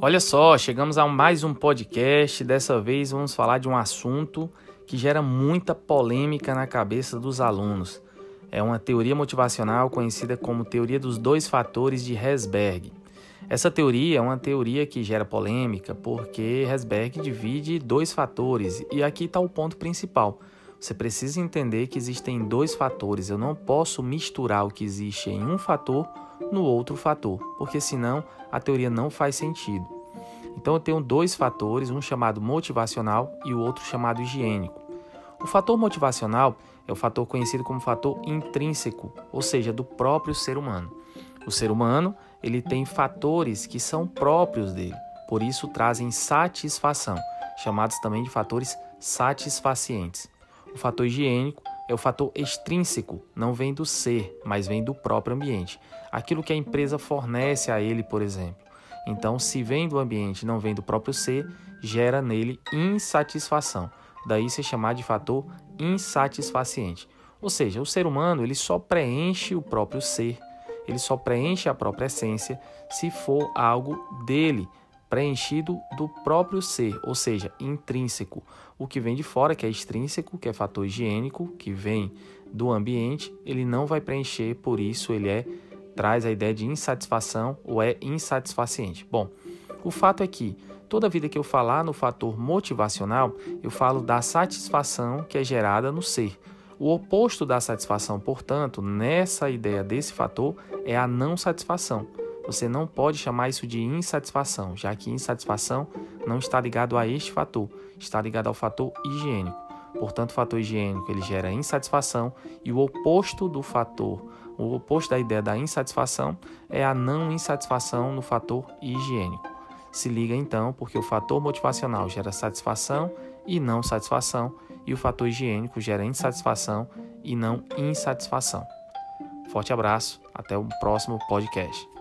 Olha só, chegamos a mais um podcast. Dessa vez vamos falar de um assunto que gera muita polêmica na cabeça dos alunos. É uma teoria motivacional conhecida como teoria dos dois fatores de Herzberg. Essa teoria é uma teoria que gera polêmica porque Herzberg divide dois fatores e aqui está o ponto principal. Você precisa entender que existem dois fatores. Eu não posso misturar o que existe em um fator no outro fator, porque senão a teoria não faz sentido. Então eu tenho dois fatores, um chamado motivacional e o outro chamado higiênico. O fator motivacional é o fator conhecido como fator intrínseco, ou seja, do próprio ser humano. O ser humano, ele tem fatores que são próprios dele, por isso trazem satisfação, chamados também de fatores satisfacientes. O fator higiênico é o fator extrínseco, não vem do ser, mas vem do próprio ambiente. Aquilo que a empresa fornece a ele, por exemplo. Então, se vem do ambiente, não vem do próprio ser, gera nele insatisfação. Daí se chamar de fator insatisfaciente. Ou seja, o ser humano ele só preenche o próprio ser, ele só preenche a própria essência se for algo dele, preenchido do próprio ser, ou seja, intrínseco. O que vem de fora, que é extrínseco, que é fator higiênico, que vem do ambiente, ele não vai preencher, por isso ele é traz a ideia de insatisfação ou é insatisfaciente. Bom, o fato é que toda vida que eu falar no fator motivacional, eu falo da satisfação que é gerada no ser. O oposto da satisfação, portanto, nessa ideia desse fator é a não satisfação. Você não pode chamar isso de insatisfação, já que insatisfação não está ligado a este fator, está ligado ao fator higiênico. Portanto, o fator higiênico ele gera insatisfação e o oposto do fator, o oposto da ideia da insatisfação é a não insatisfação no fator higiênico. Se liga então, porque o fator motivacional gera satisfação e não satisfação, e o fator higiênico gera insatisfação e não insatisfação. Forte abraço, até o próximo podcast.